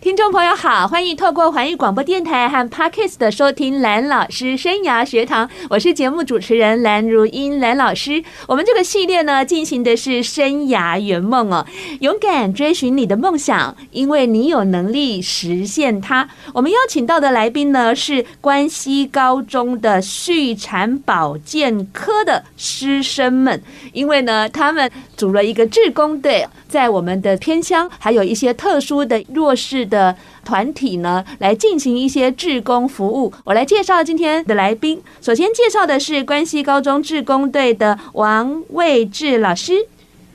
听众朋友好，欢迎透过环宇广播电台和 Podcast 的收听蓝老师生涯学堂，我是节目主持人蓝如英蓝老师。我们这个系列呢，进行的是生涯圆梦哦，勇敢追寻你的梦想，因为你有能力实现它。我们邀请到的来宾呢，是关西高中的畜产保健科的师生们，因为呢，他们组了一个志工队。在我们的偏乡，还有一些特殊的弱势的团体呢，来进行一些志工服务。我来介绍今天的来宾。首先介绍的是关西高中志工队的王卫志老师。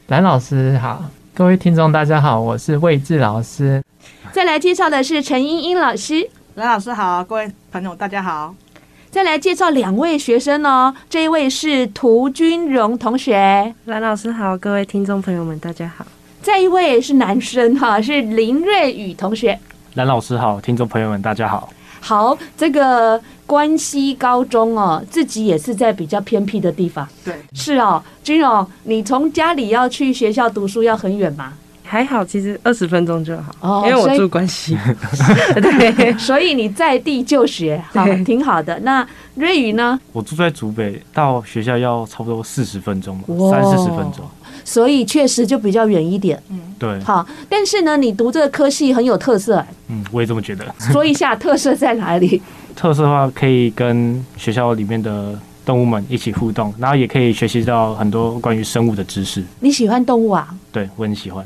蓝老师好，各位听众大家好，我是卫志老师。再来介绍的是陈英英老师。蓝老师好，各位朋友大家好。再来介绍两位学生哦，这一位是涂君荣同学。蓝老师好，各位听众朋友们大家好。再一位是男生哈，是林瑞宇同学。蓝老师好，听众朋友们大家好。好，这个关西高中哦，自己也是在比较偏僻的地方。对，是哦，君荣，你从家里要去学校读书要很远吗？还好，其实二十分钟就好。哦，因为我住关西。对，所以你在地就学，好，挺好的。那瑞宇呢？我住在竹北，到学校要差不多四十分钟吧，三四十分钟。所以确实就比较远一点，嗯，对。好，但是呢，你读这个科系很有特色，嗯，我也这么觉得。说一下特色在哪里？特色的话，可以跟学校里面的动物们一起互动，然后也可以学习到很多关于生物的知识。你喜欢动物啊？对，我很喜欢。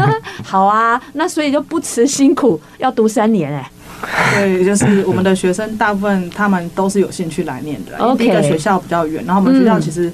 好啊，那所以就不辞辛苦要读三年哎。对，就是我们的学生大部分他们都是有兴趣来念的，因为第一个学校比较远，然后我们学校其实。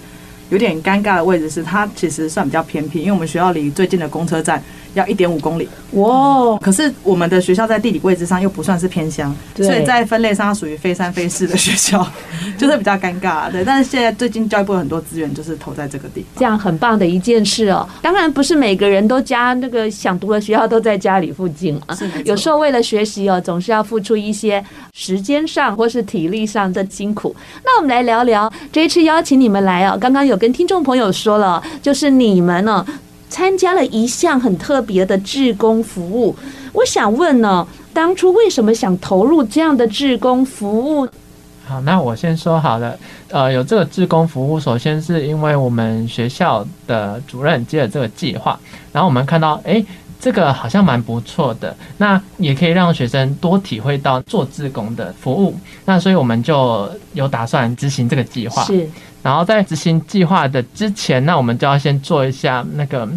有点尴尬的位置是，它其实算比较偏僻，因为我们学校离最近的公车站要一点五公里。哇！可是我们的学校在地理位置上又不算是偏乡，所以在分类上属于非三非四的学校，就是比较尴尬。对，但是现在最近教育部很多资源就是投在这个地方，这样很棒的一件事哦。当然不是每个人都家那个想读的学校都在家里附近啊，有时候为了学习哦，总是要付出一些时间上或是体力上的辛苦。那我们来聊聊这一次邀请你们来哦，刚刚有跟听众朋友说了，就是你们呢。参加了一项很特别的志工服务，我想问呢，当初为什么想投入这样的志工服务？好，那我先说好了，呃，有这个志工服务，首先是因为我们学校的主任接了这个计划，然后我们看到，哎，这个好像蛮不错的，那也可以让学生多体会到做志工的服务，那所以我们就有打算执行这个计划。是。然后在执行计划的之前，那我们就要先做一下那个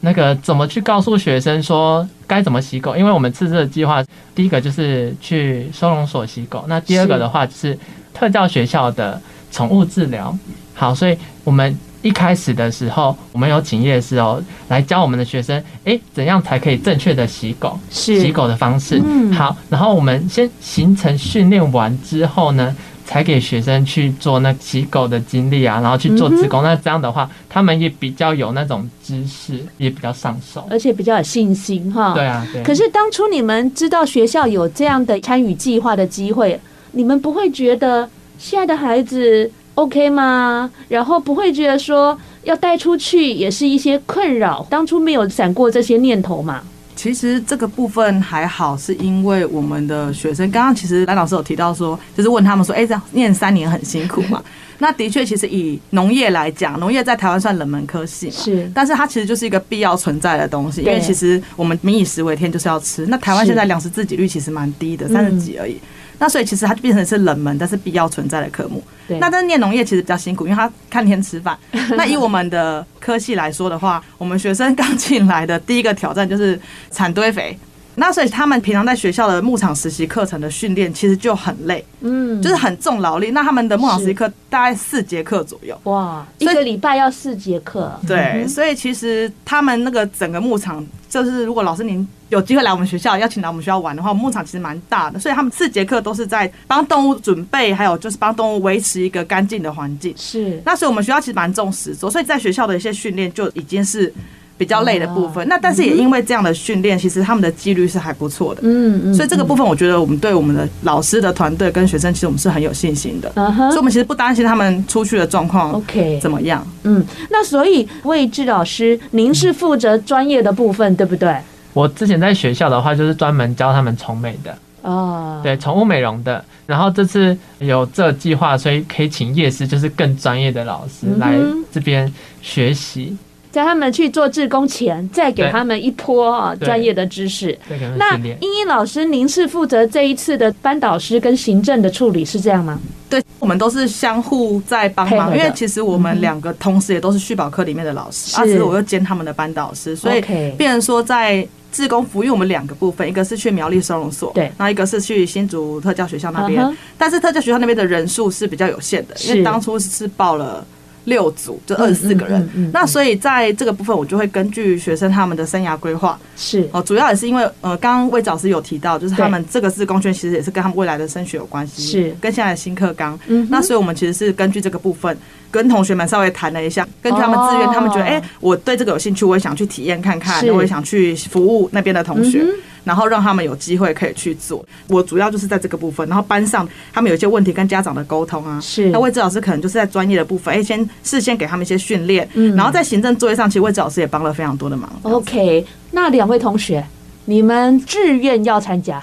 那个怎么去告诉学生说该怎么洗狗，因为我们这次的计划，第一个就是去收容所洗狗，那第二个的话就是特教学校的宠物治疗。好，所以我们一开始的时候，我们有请夜师哦来教我们的学生，诶，怎样才可以正确的洗狗，洗狗的方式。嗯，好，然后我们先行程训练完之后呢，才给学生去做那机构的经历啊，然后去做职工。那这样的话，他们也比较有那种知识，也比较上手，而且比较有信心哈。对啊，对。可是当初你们知道学校有这样的参与计划的机会，你们不会觉得现在的孩子 OK 吗？然后不会觉得说要带出去也是一些困扰？当初没有闪过这些念头吗？其实这个部分还好，是因为我们的学生刚刚其实蓝老师有提到说，就是问他们说，哎，这样念三年很辛苦嘛？那的确，其实以农业来讲，农业在台湾算冷门科系嘛，是，但是它其实就是一个必要存在的东西，因为其实我们民以食为天，就是要吃。那台湾现在粮食自给率其实蛮低的，三十几而已。那所以其实它就变成是冷门，但是必要存在的科目。那但是念农业其实比较辛苦，因为它看天吃饭。那以我们的科系来说的话，我们学生刚进来的第一个挑战就是产堆肥。那所以他们平常在学校的牧场实习课程的训练其实就很累，嗯，就是很重劳力。那他们的牧场实习课大概四节课左右，哇，一个礼拜要四节课。对，所以其实他们那个整个牧场，就是如果老师您有机会来我们学校，邀请来我们学校玩的话，牧场其实蛮大的，所以他们四节课都是在帮动物准备，还有就是帮动物维持一个干净的环境。是，那所以我们学校其实蛮重视，所以在学校的一些训练就已经是。比较累的部分。那但是也因为这样的训练，其实他们的纪律是还不错的。嗯嗯。所以这个部分，我觉得我们对我们的老师的团队跟学生，其实我们是很有信心的。嗯哼。所以我们其实不担心他们出去的状况 OK 怎么样。嗯，那所以魏志老师，您是负责专业的部分，对不对？我之前在学校的话，就是专门教他们宠美的。哦，对，宠物美容的。然后这次有这计划，所以可以请叶师，就是更专业的老师来这边学习。在他们去做志工前，再给他们一波啊专业的知识。那英英老师，您是负责这一次的班导师跟行政的处理，是这样吗？对，我们都是相互在帮忙，因为其实我们两个同时也都是续保科里面的老师，而且我又兼他们的班导师，所以变成说在。志工服务我们两个部分，一个是去苗栗收容所，对，然后一个是去新竹特教学校那边。Uh huh. 但是特教学校那边的人数是比较有限的，因为当初是报了六组，就二十四个人。嗯嗯嗯嗯、那所以在这个部分，我就会根据学生他们的生涯规划，是。哦，主要也是因为呃，刚刚魏老师有提到，就是他们这个是工圈其实也是跟他们未来的升学有关系，是。跟现在的新课纲。嗯，那所以我们其实是根据这个部分。跟同学们稍微谈了一下，根据他们自愿，他们觉得，哎，我对这个有兴趣，我也想去体验看看，我也想去服务那边的同学，然后让他们有机会可以去做。我主要就是在这个部分，然后班上他们有一些问题跟家长的沟通啊，是。那魏志老师可能就是在专业的部分，哎，先事先给他们一些训练，嗯然后在行政作业上，其实魏志老师也帮了非常多的忙。OK，那两位同学，你们志愿要参加？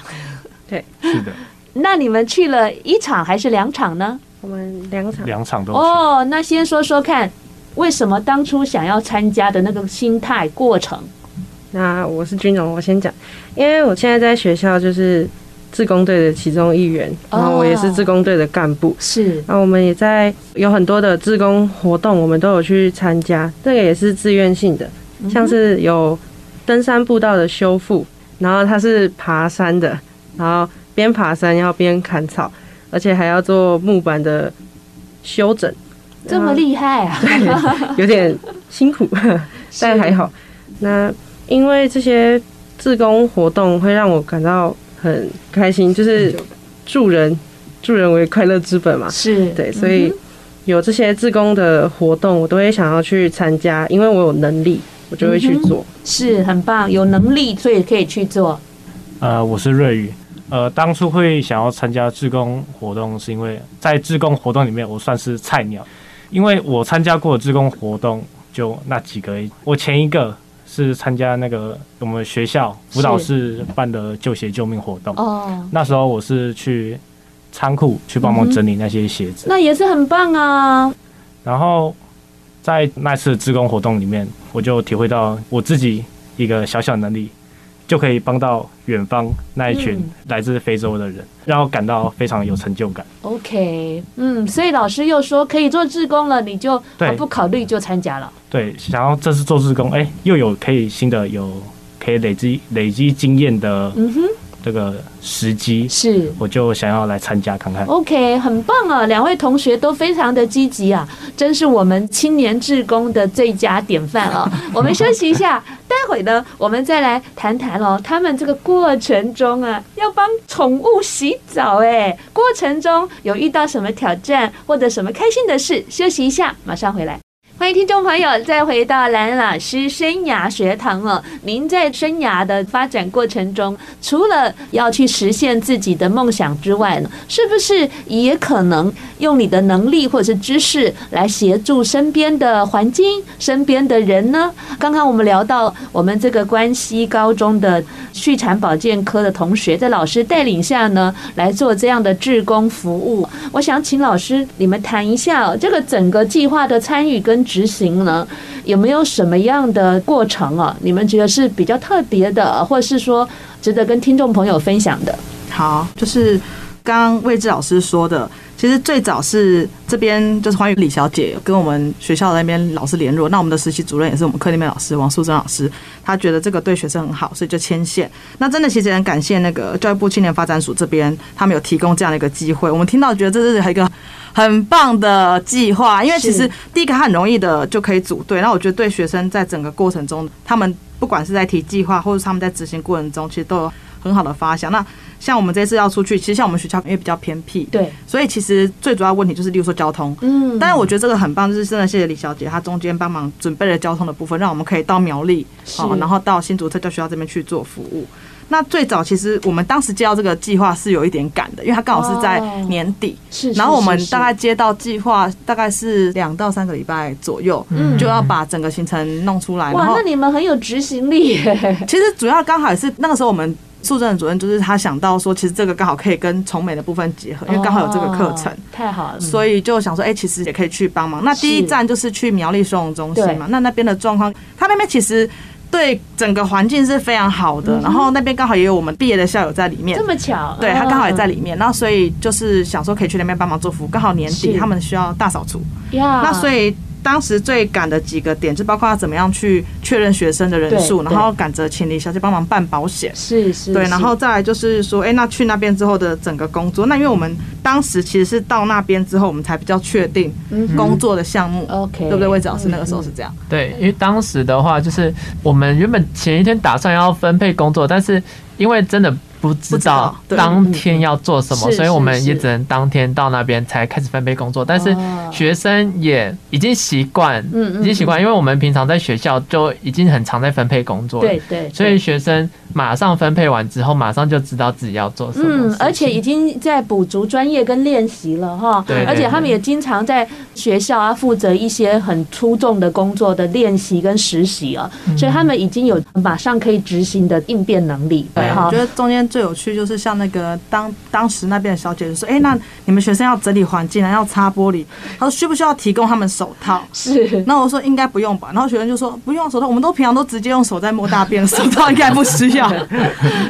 对，是的。那你们去了一场还是两场呢？我们两场，两场都哦。那先说说看，为什么当初想要参加的那个心态过程？那我是军荣，我先讲，因为我现在在学校就是自工队的其中一员，然后我也是自工队的干部，是。然后我们也在有很多的自工活动，我们都有去参加，这个也是自愿性的，像是有登山步道的修复，然后它是爬山的，然后边爬山要边砍草。而且还要做木板的修整，这么厉害啊！有点辛苦，但还好。那因为这些志工活动会让我感到很开心，就是助人，助人为快乐之本嘛。是对，所以有这些自工的活动，我都会想要去参加，因为我有能力，我就会去做。是很棒，有能力所以可以去做。呃，我是瑞宇。呃，当初会想要参加志工活动，是因为在志工活动里面，我算是菜鸟，因为我参加过的志工活动就那几个。我前一个是参加那个我们学校辅导室办的旧鞋救命活动，哦，那时候我是去仓库去帮忙整理那些鞋子，那也是很棒啊。然后在那次志工活动里面，我就体会到我自己一个小小能力。就可以帮到远方那一群来自非洲的人，让我感到非常有成就感。OK，嗯，所以老师又说可以做志工了，你就不考虑就参加了。对，想要这次做志工，哎，又有可以新的有可以累积累积经验的。这个时机是，我就想要来参加看看。OK，很棒啊！两位同学都非常的积极啊，真是我们青年志工的最佳典范啊！我们休息一下，待会呢，我们再来谈谈哦。他们这个过程中啊，要帮宠物洗澡，哎，过程中有遇到什么挑战或者什么开心的事？休息一下，马上回来。欢迎听众朋友再回到蓝老师生涯学堂哦。您在生涯的发展过程中，除了要去实现自己的梦想之外呢，是不是也可能用你的能力或者是知识来协助身边的环境、身边的人呢？刚刚我们聊到我们这个关西高中的畜产保健科的同学，在老师带领下呢，来做这样的志工服务。我想请老师你们谈一下，这个整个计划的参与跟。执行呢，有没有什么样的过程啊？你们觉得是比较特别的，或者是说值得跟听众朋友分享的？好，就是刚刚魏志老师说的，其实最早是这边就是欢迎李小姐跟我们学校那边老师联络，那我们的实习主任也是我们课里面老师王素珍老师，他觉得这个对学生很好，所以就牵线。那真的其实很感谢那个教育部青年发展署这边，他们有提供这样的一个机会，我们听到觉得这是一个。很棒的计划，因为其实第一个它很容易的就可以组队。那我觉得对学生在整个过程中，他们不管是在提计划，或者是他们在执行过程中，其实都有很好的发想。那像我们这次要出去，其实像我们学校因为比较偏僻，对，所以其实最主要问题就是，例如说交通。嗯，但是我觉得这个很棒，就是真的谢谢李小姐，她中间帮忙准备了交通的部分，让我们可以到苗栗，好，然后到新竹特教学校这边去做服务。那最早其实我们当时接到这个计划是有一点赶的，因为它刚好是在年底，是。然后我们大概接到计划大概是两到三个礼拜左右，嗯，就要把整个行程弄出来。哇，那你们很有执行力耶。其实主要刚好也是那个时候我们素贞的主任就是他想到说，其实这个刚好可以跟崇美的部分结合，因为刚好有这个课程，太好了。所以就想说，哎，其实也可以去帮忙。那第一站就是去苗栗收容中心嘛，那那边的状况，他那边其实。对整个环境是非常好的，然后那边刚好也有我们毕业的校友在里面，这么巧，对，他刚好也在里面，然后所以就是想说可以去那边帮忙做服务，刚好年底他们需要大扫除，那所以。当时最赶的几个点，就包括要怎么样去确认学生的人数，然后赶着请李小姐帮忙办保险，是是，对，然后再来就是说，哎，那去那边之后的整个工作，那因为我们当时其实是到那边之后，我们才比较确定工作的项目，OK，对不对？魏子老师那个时候是这样，对，因为当时的话就是我们原本前一天打算要分配工作，但是因为真的。不知道当天要做什么，所以我们也只能当天到那边才开始分配工作。但是学生也已经习惯，已经习惯，因为我们平常在学校就已经很常在分配工作了。对对，所以学生马上分配完之后，马上就知道自己要做什么。嗯，而且已经在补足专业跟练习了哈。对，而且他们也经常在学校啊负责一些很出众的工作的练习跟实习啊，所以他们已经有马上可以执行的应变能力。对，我觉得中间。最有趣就是像那个当当时那边的小姐就说：“哎，那你们学生要整理环境啊，要擦玻璃，他说需不需要提供他们手套？是。那我说应该不用吧。然后学生就说不用手套，我们都平常都直接用手在摸大便，手套应该不需要。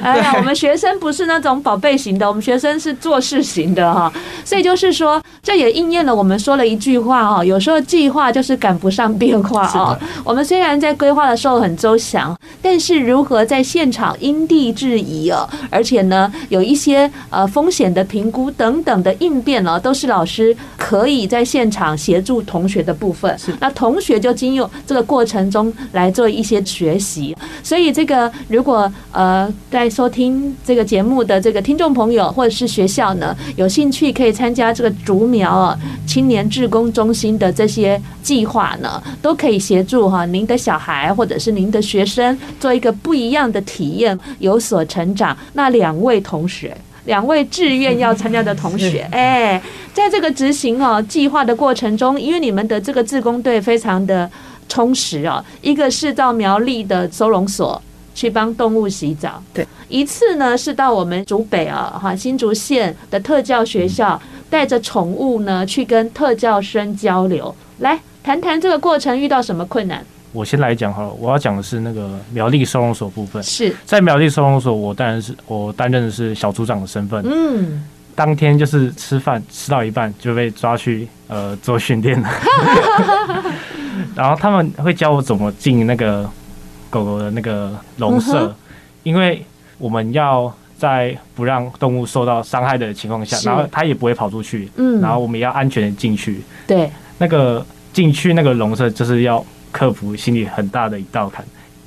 哎呀，我们学生不是那种宝贝型的，我们学生是做事型的哈。所以就是说，这也应验了我们说了一句话哈，有时候计划就是赶不上变化啊。我们虽然在规划的时候很周详，但是如何在现场因地制宜啊？而且呢，有一些呃风险的评估等等的应变呢，都是老师可以在现场协助同学的部分。是，那同学就经由这个过程中来做一些学习。所以这个如果呃在收听这个节目的这个听众朋友或者是学校呢，有兴趣可以参加这个竹苗啊青年志工中心的这些计划呢，都可以协助哈您的小孩或者是您的学生做一个不一样的体验，有所成长。那两位同学，两位志愿要参加的同学，哎，在这个执行哦计划的过程中，因为你们的这个志工队非常的充实哦，一个是到苗栗的收容所去帮动物洗澡，对，一次呢是到我们竹北啊哈新竹县的特教学校，带着宠物呢去跟特教生交流，来谈谈这个过程遇到什么困难。我先来讲好了，我要讲的是那个苗栗收容所部分。是在苗栗收容所，我当然是我担任的是小组长的身份。嗯，当天就是吃饭吃到一半就被抓去呃做训练了，然后他们会教我怎么进那个狗狗的那个笼舍，因为我们要在不让动物受到伤害的情况下，然后它也不会跑出去。嗯，然后我们要安全的进去。对，那个进去那个笼舍就是要。克服心里很大的一道坎。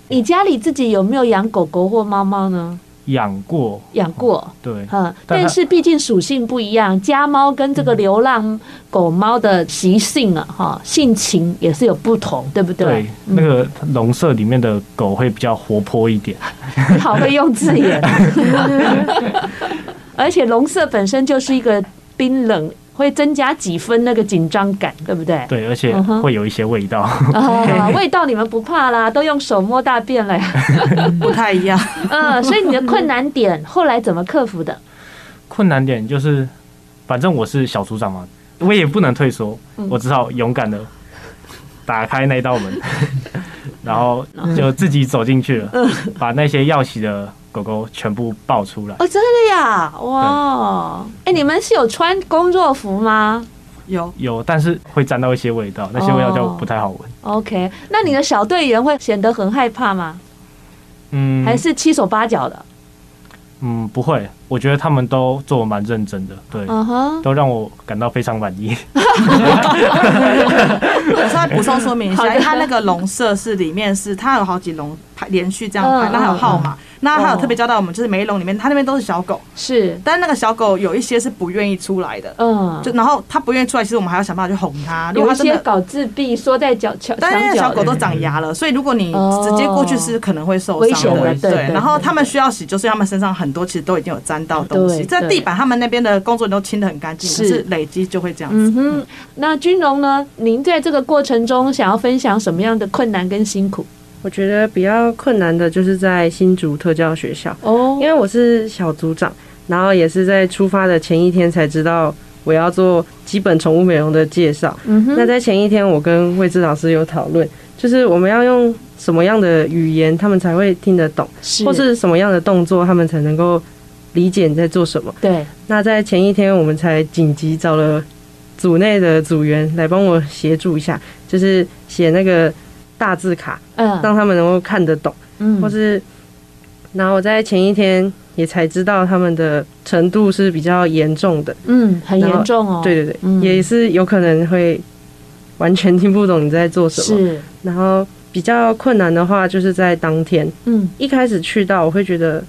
你家里自己有没有养狗狗或猫猫呢？养过，养过。对，嗯，但是毕竟属性不一样，家猫跟这个流浪狗猫的习性啊，哈，性情也是有不同，对不对？对，那个笼舍里面的狗会比较活泼一点。你 好会用字眼，而且笼舍本身就是一个冰冷。会增加几分那个紧张感，对不对？对，而且会有一些味道。啊，味道你们不怕啦，都用手摸大便了呀，不太一样。嗯，所以你的困难点后来怎么克服的？困难点就是，反正我是小组长嘛，我也不能退缩，我只好勇敢的打开那道门，然后就自己走进去了，把那些要洗的。狗狗全部抱出来哦，真的呀，哇！哎，你们是有穿工作服吗？有有，但是会沾到一些味道，那些味道就不太好闻。OK，那你的小队员会显得很害怕吗？嗯，还是七手八脚的？嗯，不会，我觉得他们都做得蛮认真的，对，uh huh. 都让我感到非常满意。我稍微补充说明一下，的它那个笼舍是里面是它有好几笼排连续这样排，那、uh. 还有号码。那还有特别交代我们，就是每一笼里面，它那边都是小狗，是，但那个小狗有一些是不愿意出来的，嗯，就然后它不愿意出来，其实我们还要想办法去哄它。有一些搞自闭，缩在脚脚，但是小狗都长牙了，所以如果你直接过去是可能会受伤的，对。然后他们需要洗，就是他们身上很多其实都已经有沾到东西，在地板他们那边的工作人都清的很干净，是累积就会这样子。嗯哼，那君荣呢？您在这个过程中想要分享什么样的困难跟辛苦？我觉得比较困难的就是在新竹特教学校哦，因为我是小组长，然后也是在出发的前一天才知道我要做基本宠物美容的介绍。嗯哼，那在前一天，我跟魏志老师有讨论，就是我们要用什么样的语言，他们才会听得懂，是或是什么样的动作，他们才能够理解你在做什么。对，那在前一天，我们才紧急找了组内的组员来帮我协助一下，就是写那个。大字卡，嗯，让他们能够看得懂，嗯，或是，然后我在前一天也才知道他们的程度是比较严重的，嗯，很严重哦，对对对，嗯、也是有可能会完全听不懂你在做什么，是，然后比较困难的话就是在当天，嗯，一开始去到我会觉得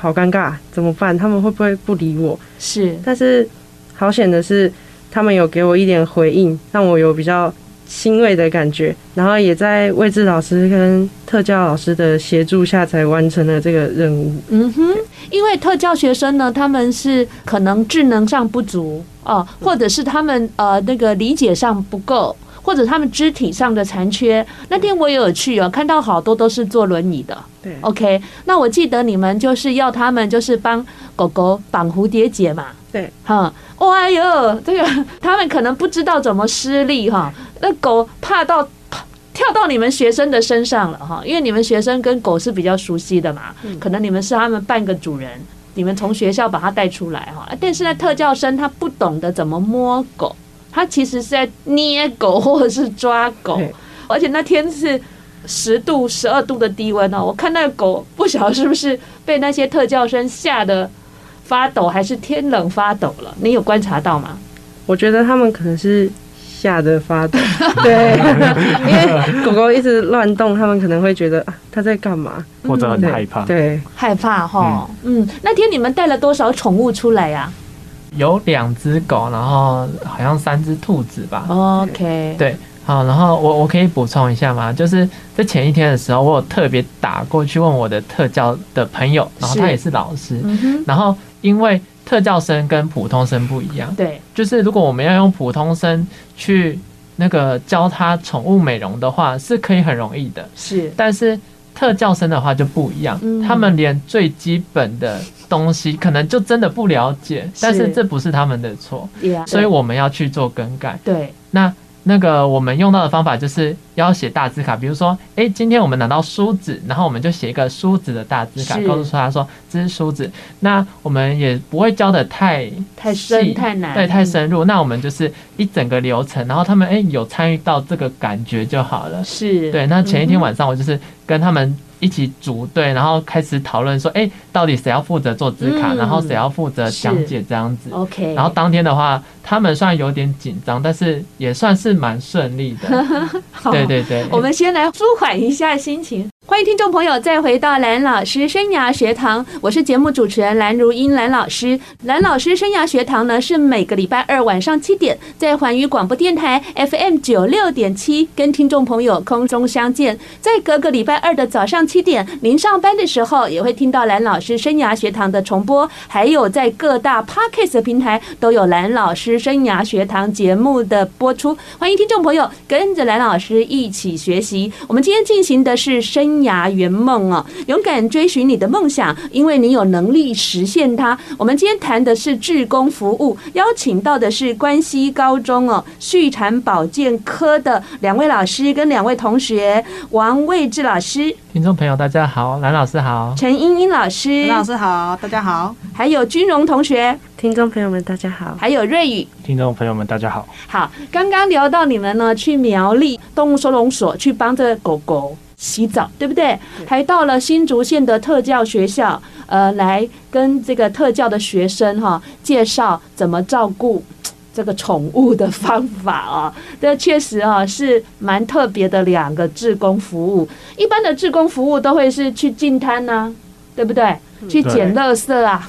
好尴尬，怎么办？他们会不会不理我？是，但是好险的是，他们有给我一点回应，让我有比较。欣慰的感觉，然后也在魏志老师跟特教老师的协助下，才完成了这个任务。嗯哼，因为特教学生呢，他们是可能智能上不足哦，或者是他们呃那个理解上不够，或者他们肢体上的残缺。那天我也有去哦，看到好多都是坐轮椅的。对，OK，那我记得你们就是要他们就是帮狗狗绑蝴蝶结嘛。对，哈，哎呦，这个 他们可能不知道怎么施力哈，那狗怕到跳到你们学生的身上了哈，因为你们学生跟狗是比较熟悉的嘛，可能你们是他们半个主人，你们从学校把它带出来哈，但是呢，特教生他不懂得怎么摸狗，他其实是在捏狗或者是抓狗，而且那天是十度、十二度的低温哦，我看那个狗不晓得是不是被那些特教生吓得。发抖还是天冷发抖了？你有观察到吗？我觉得他们可能是吓得发抖，对，因为狗狗一直乱动，他们可能会觉得啊，他在干嘛，或者很害怕，对，害怕哈。嗯，那天你们带了多少宠物出来呀？有两只狗，然后好像三只兔子吧。OK，对。好，然后我我可以补充一下吗？就是在前一天的时候，我有特别打过去问我的特教的朋友，然后他也是老师，嗯、然后因为特教生跟普通生不一样，对，就是如果我们要用普通生去那个教他宠物美容的话，是可以很容易的，是，但是特教生的话就不一样，嗯、他们连最基本的东西可能就真的不了解，是但是。这不是他们的错，Yeah。所以我们要去做更改，对，那。那个我们用到的方法就是要写大字卡，比如说，哎，今天我们拿到梳子，然后我们就写一个梳子的大字卡，告诉他说这是梳子。那我们也不会教的太太深太难，对，太深入。那我们就是一整个流程，然后他们哎有参与到这个感觉就好了。是对。那前一天晚上我就是跟他们。一起组队，然后开始讨论说，哎，到底谁要负责做字卡，嗯、然后谁要负责讲解这样子。OK。然后当天的话，他们虽然有点紧张，但是也算是蛮顺利的。对对对。我们先来舒缓一下心情。欢迎听众朋友再回到蓝老师生涯学堂，我是节目主持人蓝如英蓝老师。蓝老师生涯学堂呢，是每个礼拜二晚上七点在环宇广播电台 FM 九六点七跟听众朋友空中相见，在隔个礼拜二的早上七点，您上班的时候也会听到蓝老师生涯学堂的重播，还有在各大 Podcast 平台都有蓝老师生涯学堂节目的播出。欢迎听众朋友跟着蓝老师一起学习。我们今天进行的是生生涯圆梦哦，勇敢追寻你的梦想，因为你有能力实现它。我们今天谈的是志工服务，邀请到的是关西高中哦畜产保健科的两位老师跟两位同学，王卫志老师，听众朋友大家好，蓝老师好，陈英英老师，蓝老师好，大家好，还有君荣同学，听众朋友们大家好，还有瑞宇，听众朋友们大家好。好，刚刚聊到你们呢去苗栗动物收容所去帮这个狗狗。洗澡，对不对？还到了新竹县的特教学校，呃，来跟这个特教的学生哈介绍怎么照顾这个宠物的方法啊。这确实啊是蛮特别的两个志工服务。一般的志工服务都会是去进摊呐，对不对？去捡垃圾啊。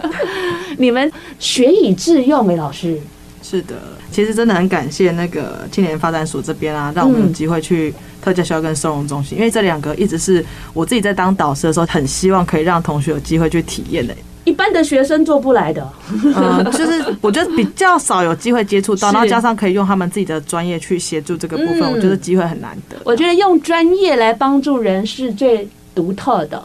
你们学以致用诶，老师。是的，其实真的很感谢那个青年发展署这边啊，让我们有机会去特教学校跟收容中心，因为这两个一直是我自己在当导师的时候，很希望可以让同学有机会去体验的。一般的学生做不来的，嗯，就是 我觉得比较少有机会接触到，然后加上可以用他们自己的专业去协助这个部分，我觉得机会很难得。我觉得用专业来帮助人是最独特的，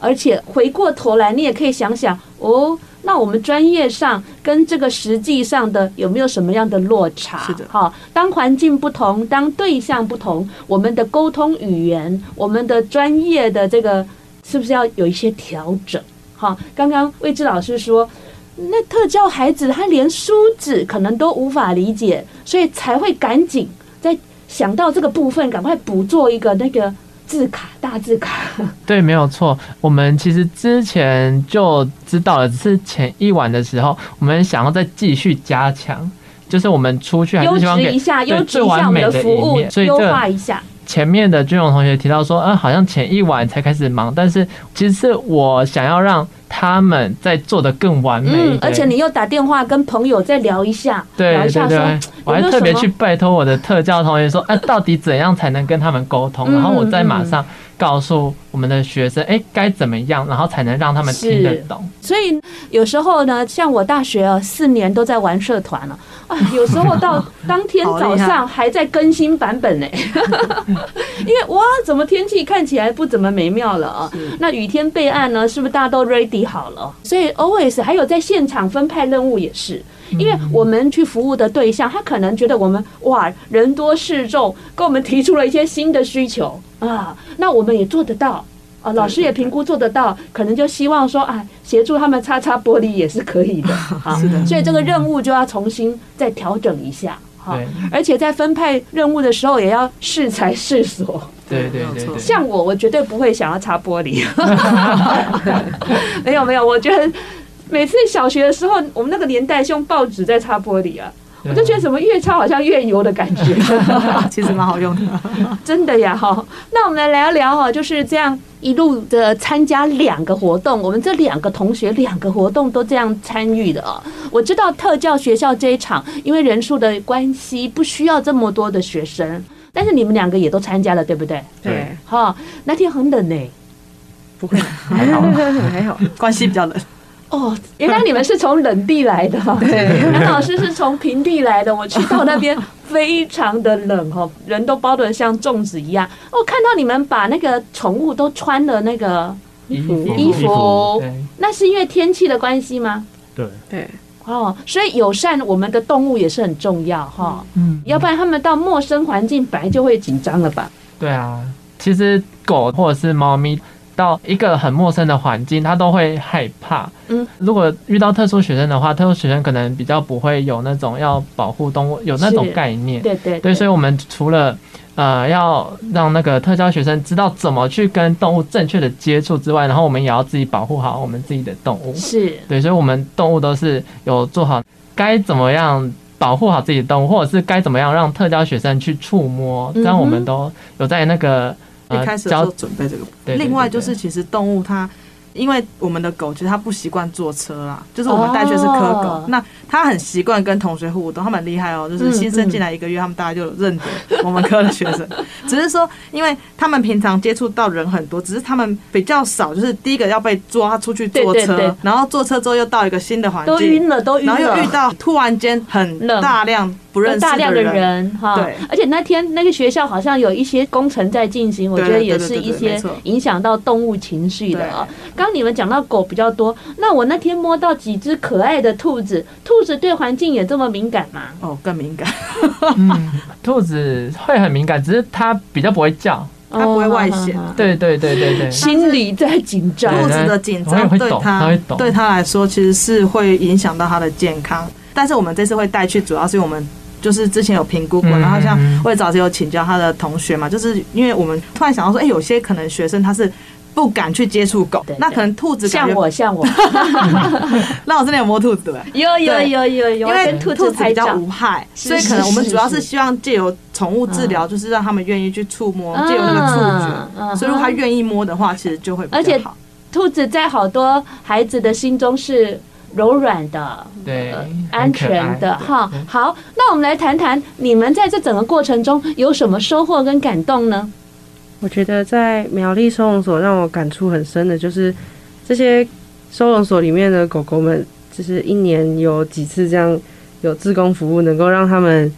而且回过头来，你也可以想想哦。那我们专业上跟这个实际上的有没有什么样的落差？是的，哈，当环境不同，当对象不同，我们的沟通语言，我们的专业的这个是不是要有一些调整？哈，刚刚魏志老师说，那特教孩子他连梳子可能都无法理解，所以才会赶紧在想到这个部分，赶快补做一个那个。字卡大字卡，对，没有错。我们其实之前就知道了，只是前一晚的时候，我们想要再继续加强，就是我们出去还是希望给一下，对最完美的服务，所以优化一下。前面的军荣同学提到说，嗯，好像前一晚才开始忙，但是其实是我想要让他们在做的更完美。嗯，而且你又打电话跟朋友再聊一下，对对对，我还特别去拜托我的特教同学说，啊，到底怎样才能跟他们沟通？然后我再马上。告诉我们的学生，哎，该怎么样，然后才能让他们听得懂。所以有时候呢，像我大学啊，四年都在玩社团了 啊，有时候到当天早上还在更新版本呢。因为哇，怎么天气看起来不怎么美妙了啊？那雨天备案呢，是不是大家都 ready 好了？所以 always 还有在现场分派任务也是。因为我们去服务的对象，他可能觉得我们哇人多势众，跟我们提出了一些新的需求啊，那我们也做得到啊，老师也评估做得到，可能就希望说啊，协助他们擦擦玻璃也是可以的 啊。是的，所以这个任务就要重新再调整一下哈，而且在分派任务的时候也要适才适所。对对对对，像我，我绝对不会想要擦玻璃，没有没有，我觉得。每次小学的时候，我们那个年代是用报纸在擦玻璃啊，我就觉得怎么越擦好像越油的感觉，其实蛮好用的，真的呀哈。那我们来聊一聊哈，就是这样一路的参加两个活动，我们这两个同学两个活动都这样参与的啊。我知道特教学校这一场，因为人数的关系，不需要这么多的学生，但是你们两个也都参加了，对不对？对，哈，那天很冷呢，不会，还好还好，关系比较冷。哦，原来你们是从冷地来的，蓝 老师是从平地来的。我去到那边 非常的冷哈，人都包得像粽子一样。我看到你们把那个宠物都穿了那个衣服，衣服，那是因为天气的关系吗？对对，哦，所以友善我们的动物也是很重要哈。嗯，要不然他们到陌生环境本来就会紧张了吧？对啊，其实狗或者是猫咪。到一个很陌生的环境，他都会害怕。嗯，如果遇到特殊学生的话，特殊学生可能比较不会有那种要保护动物有那种概念。对对对，对，所以我们除了呃要让那个特教学生知道怎么去跟动物正确的接触之外，然后我们也要自己保护好我们自己的动物。是对，所以我们动物都是有做好该怎么样保护好自己的动物，或者是该怎么样让特教学生去触摸，这样我们都有在那个。一开始的时候准备这个，另外就是其实动物它。因为我们的狗其实它不习惯坐车啦，就是我们带去是柯狗，哦、那它很习惯跟同学互动，它蛮厉害哦，就是新生进来一个月，他们大家就认得我们科的学生。只是说，因为他们平常接触到人很多，只是他们比较少，就是第一个要被抓出去坐车，然后坐车之后又到一个新的环境，都晕了，都晕了，然后又遇到突然间很大量不认识，大量的人哈，对，而且那天那个学校好像有一些工程在进行，我觉得也是一些影响到动物情绪的啊。刚你们讲到狗比较多，那我那天摸到几只可爱的兔子，兔子对环境也这么敏感吗？哦，更敏感。嗯，兔子会很敏感，只是它比较不会叫，它不会外显。对对对对对，心里在紧张，兔子的紧张对它对它来说其实是会影响到它的健康。但是我们这次会带去，主要是因为我们。就是之前有评估过，然后像我也早就有请教他的同学嘛，就是因为我们突然想到说，哎，有些可能学生他是。不敢去接触狗，那可能兔子像我像我，那我真的有摸兔子对？有有有有有，因为兔子比较无害，所以可能我们主要是希望借由宠物治疗，就是让他们愿意去触摸，借由那个触觉，所以如果他愿意摸的话，其实就会比较好。而且兔子在好多孩子的心中是柔软的，对，安全的哈。好，那我们来谈谈你们在这整个过程中有什么收获跟感动呢？我觉得在苗栗收容所让我感触很深的，就是这些收容所里面的狗狗们，就是一年有几次这样有志工服务，能够让他们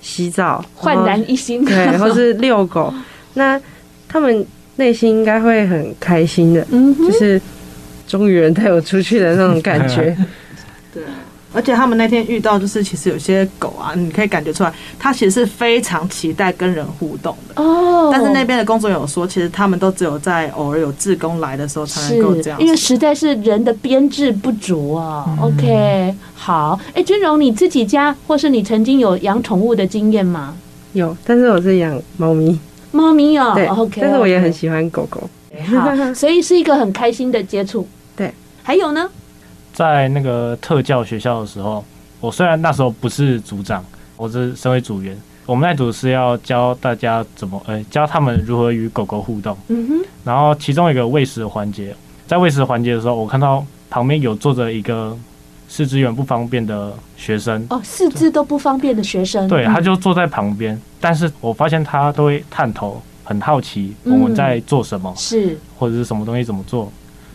洗澡，焕然一新，对，或是遛狗，那他们内心应该会很开心的，嗯，就是终于人带我出去的那种感觉，对。而且他们那天遇到，就是其实有些狗啊，你可以感觉出来，它其实是非常期待跟人互动的哦。但是那边的工作人员有说，其实他们都只有在偶尔有志工来的时候才能够这样，因为实在是人的编制不足啊。嗯、OK，好，哎、欸，君荣，你自己家或是你曾经有养宠物的经验吗？有，但是我是养猫咪。猫咪哦，对，OK，但是我也很喜欢狗狗。好，所以是一个很开心的接触。对，还有呢？在那个特教学校的时候，我虽然那时候不是组长，我是身为组员。我们那组是要教大家怎么，呃，教他们如何与狗狗互动。嗯哼。然后其中一个喂食的环节，在喂食环节的时候，我看到旁边有坐着一个四肢远不方便的学生。哦，四肢都不方便的学生。对，他就坐在旁边，但是我发现他都会探头，很好奇我们在做什么，是或者是什么东西怎么做。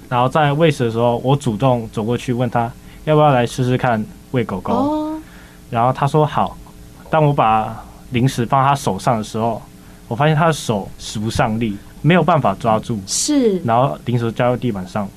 然后在喂食的时候，我主动走过去问他要不要来试试看喂狗狗。然后他说好。当我把零食放他手上的时候，我发现他的手使不上力，没有办法抓住。是。然后零食掉到地板上。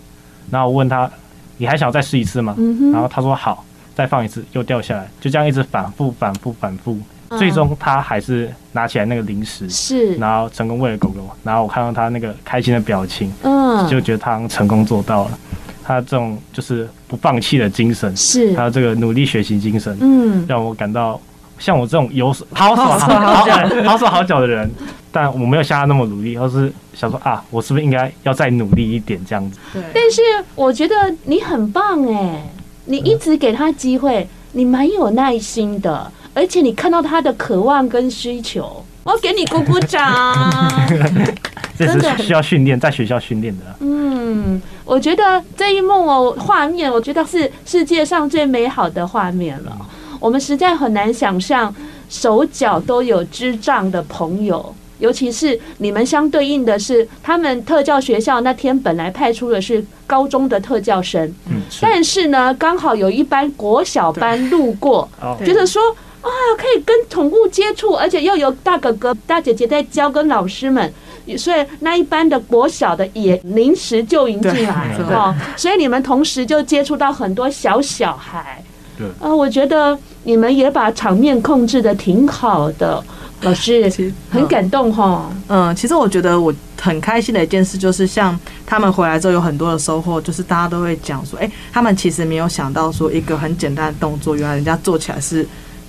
然后我问他，你还想再试一次吗？然后他说好，再放一次又掉下来，就这样一直反复、反复、反复。最终他还是拿起来那个零食，是，然后成功喂了狗狗。然后我看到他那个开心的表情，嗯，就觉得他成功做到了。他这种就是不放弃的精神，是，还有这个努力学习精神，嗯，让我感到像我这种有好手好脚好手好脚的人，但我没有像他那么努力，而是想说啊，我是不是应该要再努力一点这样子？对。但是我觉得你很棒哎，你一直给他机会，你蛮有耐心的。而且你看到他的渴望跟需求，我给你鼓鼓掌。真的需要训练，在学校训练的。嗯，我觉得这一幕哦，画面，我觉得是世界上最美好的画面了。我们实在很难想象手脚都有智障的朋友，尤其是你们相对应的是，他们特教学校那天本来派出的是高中的特教生，嗯，但是呢，刚好有一班国小班路过，觉得说。啊，可以跟宠物接触，而且又有大哥哥、大姐姐在教，跟老师们，所以那一班的国小的也临时就迎进来哦，所以你们同时就接触到很多小小孩。对啊，我觉得你们也把场面控制的挺好的，老师很感动哈。嗯，其实我觉得我很开心的一件事就是，像他们回来之后有很多的收获，就是大家都会讲说，哎，他们其实没有想到说一个很简单的动作，原来人家做起来是。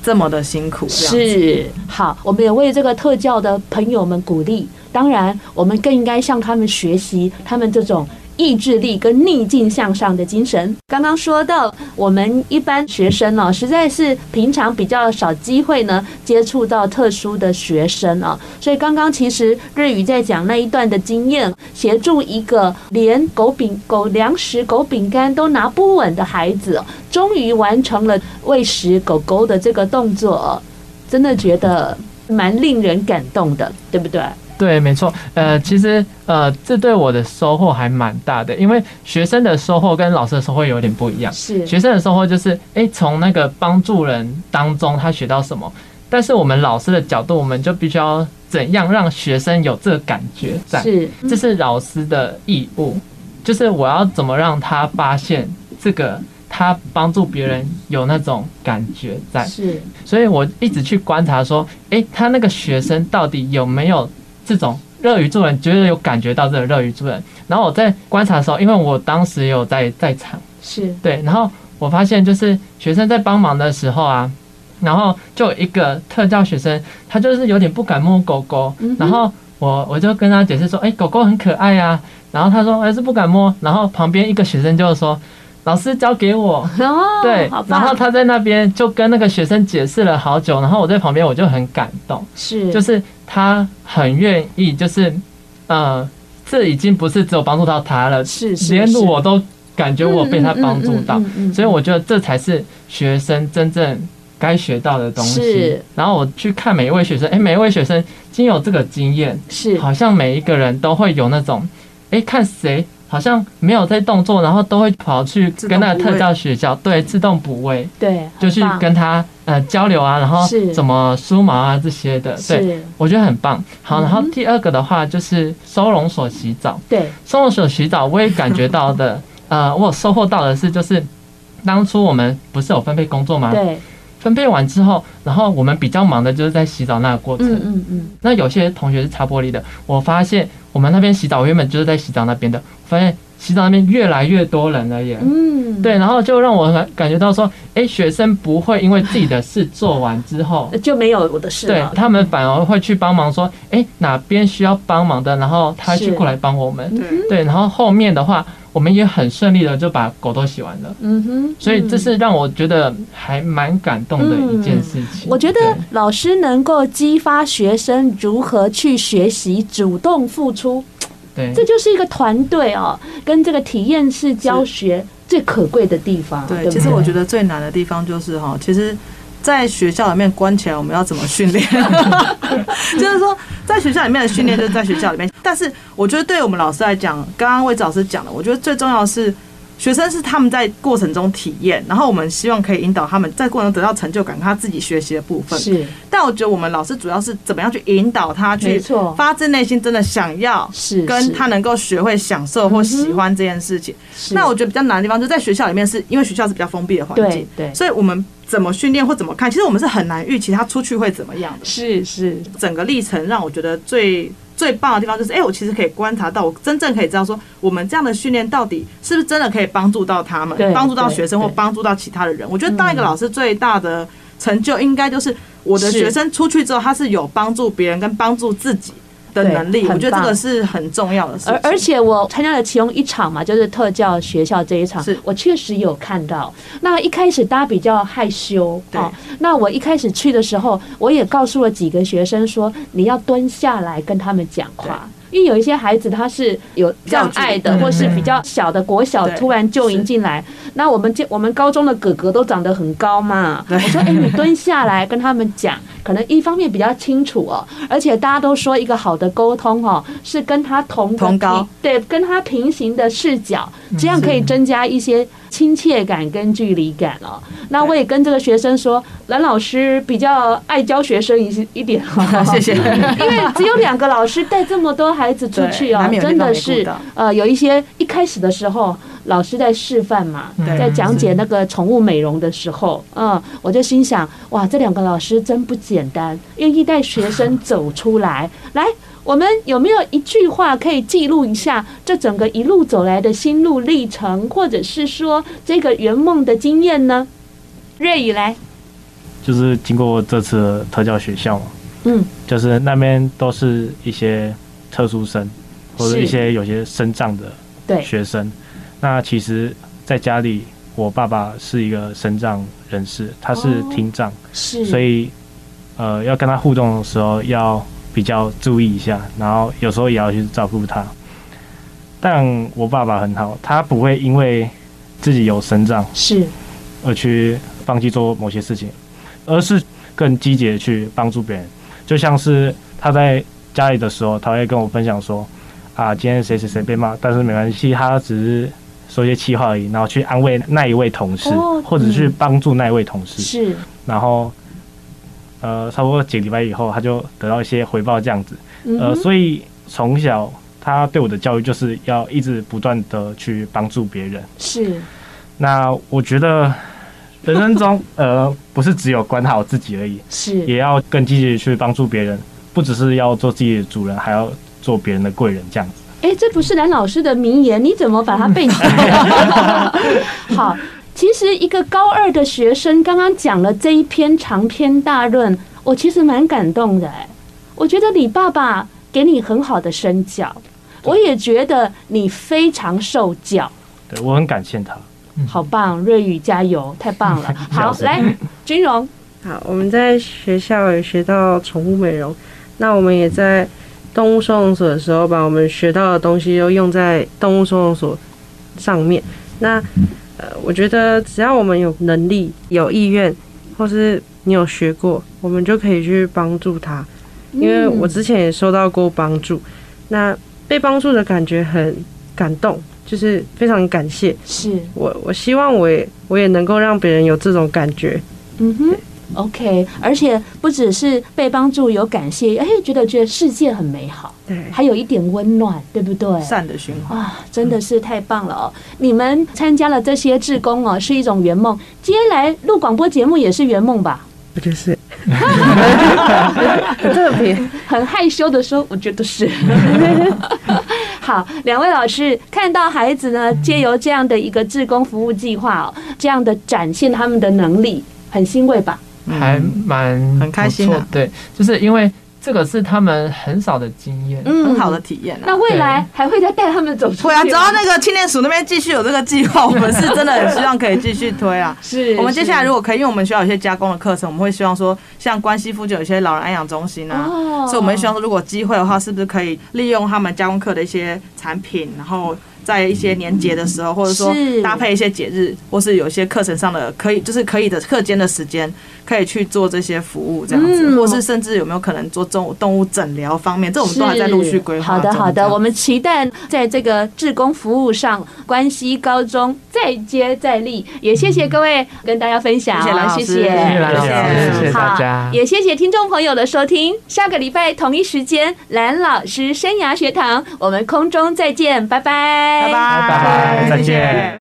这么的辛苦是好，我们也为这个特教的朋友们鼓励。当然，我们更应该向他们学习，他们这种。意志力跟逆境向上的精神。刚刚说到，我们一般学生哦，实在是平常比较少机会呢接触到特殊的学生啊，所以刚刚其实日语在讲那一段的经验，协助一个连狗饼、狗粮食、狗饼干都拿不稳的孩子，终于完成了喂食狗狗的这个动作，真的觉得蛮令人感动的，对不对？对，没错，呃，其实，呃，这对我的收获还蛮大的，因为学生的收获跟老师的收获有点不一样。是，学生的收获就是，哎，从那个帮助人当中他学到什么，但是我们老师的角度，我们就必须要怎样让学生有这个感觉在，是，这是老师的义务，就是我要怎么让他发现这个他帮助别人有那种感觉在，是，所以我一直去观察说，哎，他那个学生到底有没有。这种乐于助人，绝对有感觉到这个乐于助人。然后我在观察的时候，因为我当时也有在在场，是。对。然后我发现，就是学生在帮忙的时候啊，然后就有一个特教学生，他就是有点不敢摸狗狗，然后我我就跟他解释说，哎，狗狗很可爱啊，然后他说还是不敢摸，然后旁边一个学生就说，老师交给我，对，然后他在那边就跟那个学生解释了好久，然后我在旁边我就很感动，是，就是他很愿意，就是，呃，这已经不是只有帮助到他了，是，是，连我都感觉我被他帮助到，所以我觉得这才是学生真正该学到的东西。然后我去看每一位学生，哎，每一位学生经有这个经验，是，好像每一个人都会有那种，哎，看谁。好像没有在动作，然后都会跑去跟那个特教学校，对，自动补位，对，就去跟他呃交流啊，然后怎么梳毛啊这些的，对，我觉得很棒。好，然后第二个的话就是收容所洗澡，对，收容所洗澡，我也感觉到的，呃，我有收获到的是，就是当初我们不是有分配工作吗？对。分配完之后，然后我们比较忙的就是在洗澡那个过程。嗯嗯嗯。那有些同学是擦玻璃的，我发现我们那边洗澡原本就是在洗澡那边的，发现洗澡那边越来越多人了耶。嗯。对，然后就让我感感觉到说，哎，学生不会因为自己的事做完之后就没有我的事了。对，他们反而会去帮忙，说，哎，哪边需要帮忙的，然后他去过来帮我们。对。对，然后后面的话。我们也很顺利的就把狗都洗完了，嗯哼，所以这是让我觉得还蛮感动的一件事情。我觉得老师能够激发学生如何去学习，主动付出，对，这就是一个团队哦，跟这个体验式教学最可贵的地方。对，其实我觉得最难的地方就是哈，其实。在学校里面关起来，我们要怎么训练？就是说，在学校里面的训练就是在学校里面。但是，我觉得对我们老师来讲，刚刚魏子老师讲的，我觉得最重要的是，学生是他们在过程中体验，然后我们希望可以引导他们在过程中得到成就感，他自己学习的部分。是。但我觉得我们老师主要是怎么样去引导他去发自内心真的想要，是跟他能够学会享受或喜欢这件事情。那我觉得比较难的地方就在学校里面，是因为学校是比较封闭的环境，对，所以我们。怎么训练或怎么看，其实我们是很难预期他出去会怎么样的。是是，整个历程让我觉得最最棒的地方就是，哎，我其实可以观察到，我真正可以知道说，我们这样的训练到底是不是真的可以帮助到他们，帮助到学生或帮助到其他的人。我觉得当一个老师最大的成就，应该就是我的学生出去之后，他是有帮助别人跟帮助自己的能力，我觉得这个是很重要的事情。而而且我参加了其中一场嘛，就是特教学校这一场，是我确实有看到。那一开始大家比较害羞，对。那我一开始去的时候，我也告诉了几个学生说，你要蹲下来跟他们讲话。因为有一些孩子他是有障碍的，或是比较小的国小突然就迎进来，那我们这我们高中的哥哥都长得很高嘛，我说哎，你蹲下来跟他们讲，可能一方面比较清楚哦，而且大家都说一个好的沟通哦，是跟他同同高，对，跟他平行的视角，这样可以增加一些亲切感跟距离感哦。那我也跟这个学生说，蓝老师比较爱教学生一一点哈，谢谢，因为只有两个老师带这么多孩子出去哦，真的是呃，有一些一开始的时候，老师在示范嘛，在讲解那个宠物美容的时候，嗯，我就心想，哇，这两个老师真不简单，愿意带学生走出来。来，我们有没有一句话可以记录一下这整个一路走来的心路历程，或者是说这个圆梦的经验呢？瑞宇来，就是经过这次特教学校嘛，嗯，就是那边都是一些。特殊生，或者一些有些生障的学生，那其实在家里，我爸爸是一个生障人士，他是听障，是，所以呃，要跟他互动的时候要比较注意一下，然后有时候也要去照顾他。但我爸爸很好，他不会因为自己有身障是而去放弃做某些事情，而是更积极的去帮助别人，就像是他在。家里的时候，他会跟我分享说：“啊，今天谁谁谁被骂，但是没关系，他只是说一些气话而已，然后去安慰那一位同事，或者去帮助那一位同事。是，然后，呃，差不多几个礼拜以后，他就得到一些回报，这样子。呃，所以从小他对我的教育就是要一直不断的去帮助别人。是，那我觉得人生中，呃，不是只有管好自己而已，是，也要更积极去帮助别人。”不只是要做自己的主人，还要做别人的贵人，这样子。哎，这不是蓝老师的名言，你怎么把它背起来？好，其实一个高二的学生刚刚讲了这一篇长篇大论，我其实蛮感动的哎。我觉得你爸爸给你很好的身教，我也觉得你非常受教。对，我很感谢他。好棒，瑞宇加油，太棒了。好，来，君荣。好，我们在学校也学到宠物美容，那我们也在动物收容所的时候，把我们学到的东西都用在动物收容所上面。那呃，我觉得只要我们有能力、有意愿，或是你有学过，我们就可以去帮助他。因为我之前也收到过帮助，那被帮助的感觉很感动，就是非常感谢。是我，我希望我也我也能够让别人有这种感觉。嗯哼。OK，而且不只是被帮助有感谢，哎，觉得觉得世界很美好，对，还有一点温暖，对不对？善的循环啊，真的是太棒了哦！你们参加了这些志工哦，是一种圆梦。接下来录广播节目也是圆梦吧？我觉得是，很特别，很害羞的说，我觉得是。好，两位老师看到孩子呢，借由这样的一个志工服务计划哦，这样的展现他们的能力，很欣慰吧？还蛮很开心的，对，就是因为这个是他们很少的经验，嗯，很好的体验。那未来还会再带他们走出去？会啊，只要那个青年署那边继续有这个计划，我们是真的很希望可以继续推啊。是，我们接下来如果可以，因为我们学校有些加工的课程，我们会希望说，像关西附近有一些老人安养中心啊，所以我们希望说，如果机会的话，是不是可以利用他们加工课的一些产品，然后。在一些年节的时候，或者说搭配一些节日，或是有一些课程上的可以，就是可以的课间的时间，可以去做这些服务，这样子，或是甚至有没有可能做动物动物诊疗方面，这我们都还在陆续规划。好的，好的，我们期待在这个志工服务上，关西高中再接再厉。也谢谢各位跟大家分享，谢谢，谢谢，谢谢大家，也谢谢听众朋友的收听。下个礼拜同一时间，蓝老师生涯学堂，我们空中再见，拜拜。拜拜，拜拜，再见。